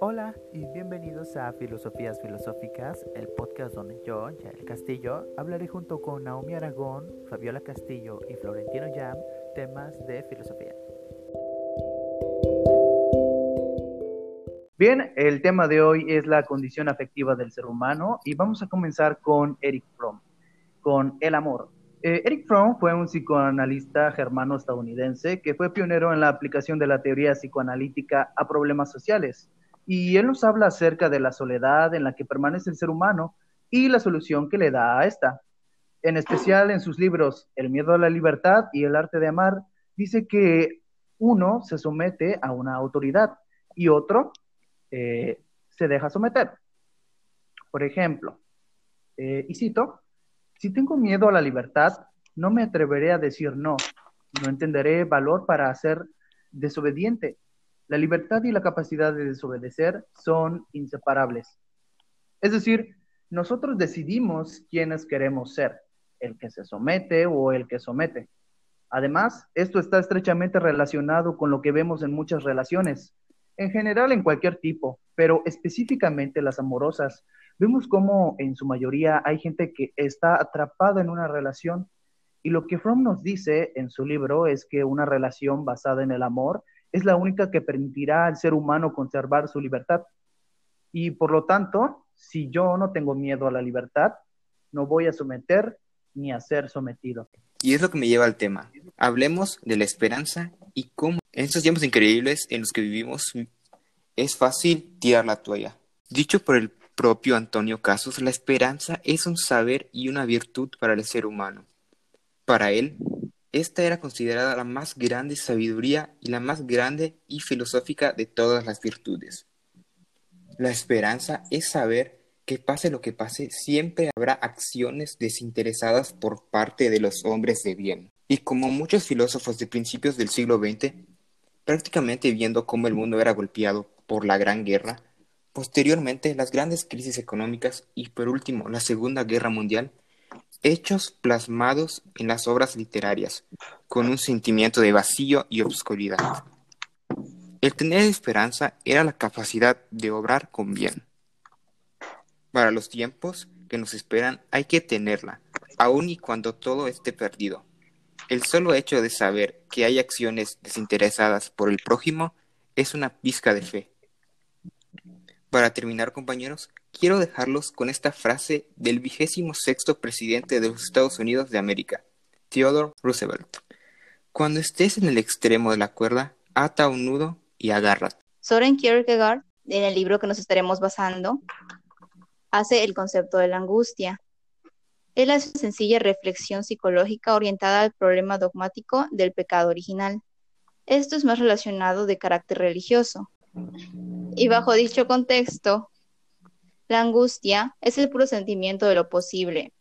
Hola y bienvenidos a Filosofías Filosóficas, el podcast donde yo, Yael Castillo, hablaré junto con Naomi Aragón, Fabiola Castillo y Florentino Yam temas de filosofía. Bien, el tema de hoy es la condición afectiva del ser humano y vamos a comenzar con Eric Fromm, con el amor. Eh, Eric Fromm fue un psicoanalista germano-estadounidense que fue pionero en la aplicación de la teoría psicoanalítica a problemas sociales. Y él nos habla acerca de la soledad en la que permanece el ser humano y la solución que le da a esta. En especial en sus libros El miedo a la libertad y El arte de amar, dice que uno se somete a una autoridad y otro eh, se deja someter. Por ejemplo, eh, y cito, si tengo miedo a la libertad, no me atreveré a decir no, no entenderé valor para ser desobediente. La libertad y la capacidad de desobedecer son inseparables. Es decir, nosotros decidimos quiénes queremos ser, el que se somete o el que somete. Además, esto está estrechamente relacionado con lo que vemos en muchas relaciones, en general en cualquier tipo, pero específicamente las amorosas, vemos como en su mayoría hay gente que está atrapada en una relación y lo que Fromm nos dice en su libro es que una relación basada en el amor es la única que permitirá al ser humano conservar su libertad. Y por lo tanto, si yo no tengo miedo a la libertad, no voy a someter ni a ser sometido. Y es lo que me lleva al tema. Hablemos de la esperanza y cómo en estos tiempos increíbles en los que vivimos es fácil tirar la toalla. Dicho por el propio Antonio Casos, la esperanza es un saber y una virtud para el ser humano. Para él, esta era considerada la más grande sabiduría y la más grande y filosófica de todas las virtudes. La esperanza es saber que pase lo que pase, siempre habrá acciones desinteresadas por parte de los hombres de bien. Y como muchos filósofos de principios del siglo XX, prácticamente viendo cómo el mundo era golpeado por la Gran Guerra, Posteriormente, las grandes crisis económicas y por último la Segunda Guerra Mundial, hechos plasmados en las obras literarias, con un sentimiento de vacío y obscuridad. El tener esperanza era la capacidad de obrar con bien. Para los tiempos que nos esperan hay que tenerla, aun y cuando todo esté perdido. El solo hecho de saber que hay acciones desinteresadas por el prójimo es una pizca de fe. Para terminar, compañeros, quiero dejarlos con esta frase del vigésimo sexto presidente de los Estados Unidos de América, Theodore Roosevelt. Cuando estés en el extremo de la cuerda, ata un nudo y agárrate. Soren Kierkegaard, en el libro que nos estaremos basando, hace el concepto de la angustia. Él hace una sencilla reflexión psicológica orientada al problema dogmático del pecado original. Esto es más relacionado de carácter religioso, y bajo dicho contexto, la angustia es el puro sentimiento de lo posible.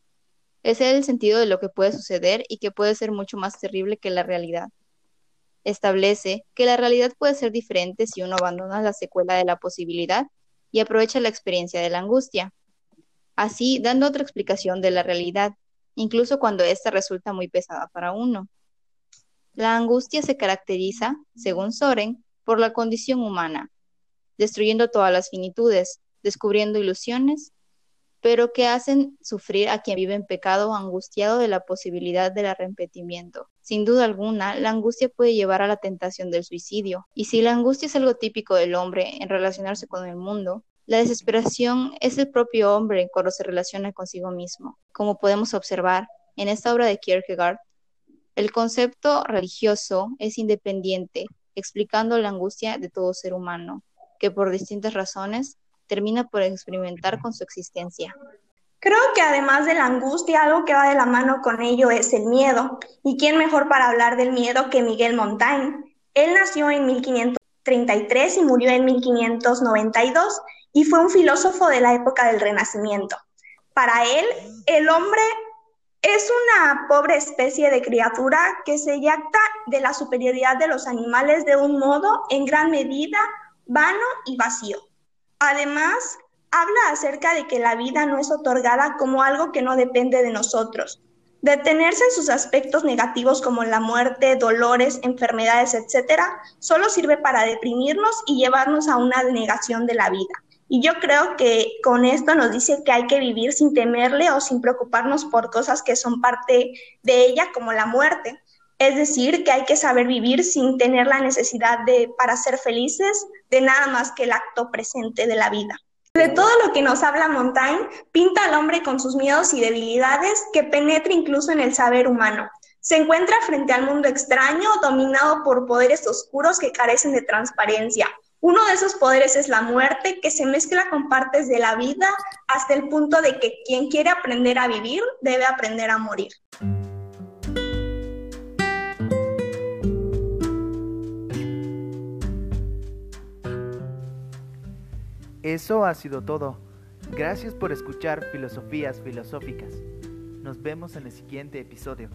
Es el sentido de lo que puede suceder y que puede ser mucho más terrible que la realidad. Establece que la realidad puede ser diferente si uno abandona la secuela de la posibilidad y aprovecha la experiencia de la angustia. Así, dando otra explicación de la realidad, incluso cuando ésta resulta muy pesada para uno. La angustia se caracteriza, según Soren, por la condición humana, destruyendo todas las finitudes, descubriendo ilusiones, pero que hacen sufrir a quien vive en pecado angustiado de la posibilidad del arrepentimiento. Sin duda alguna, la angustia puede llevar a la tentación del suicidio, y si la angustia es algo típico del hombre en relacionarse con el mundo, la desesperación es el propio hombre cuando se relaciona consigo mismo. Como podemos observar en esta obra de Kierkegaard, el concepto religioso es independiente, explicando la angustia de todo ser humano, que por distintas razones termina por experimentar con su existencia. Creo que además de la angustia, algo que va de la mano con ello es el miedo. ¿Y quién mejor para hablar del miedo que Miguel Montaigne? Él nació en 1533 y murió en 1592 y fue un filósofo de la época del Renacimiento. Para él, el hombre es una pobre especie de criatura que se yacta de la superioridad de los animales de un modo en gran medida vano y vacío. Además, habla acerca de que la vida no es otorgada como algo que no depende de nosotros. Detenerse en sus aspectos negativos como la muerte, dolores, enfermedades, etc., solo sirve para deprimirnos y llevarnos a una negación de la vida. Y yo creo que con esto nos dice que hay que vivir sin temerle o sin preocuparnos por cosas que son parte de ella, como la muerte. Es decir, que hay que saber vivir sin tener la necesidad de, para ser felices, de nada más que el acto presente de la vida. De todo lo que nos habla Montaigne, pinta al hombre con sus miedos y debilidades que penetra incluso en el saber humano. Se encuentra frente al mundo extraño, dominado por poderes oscuros que carecen de transparencia, uno de esos poderes es la muerte, que se mezcla con partes de la vida hasta el punto de que quien quiere aprender a vivir debe aprender a morir. Eso ha sido todo. Gracias por escuchar Filosofías Filosóficas. Nos vemos en el siguiente episodio.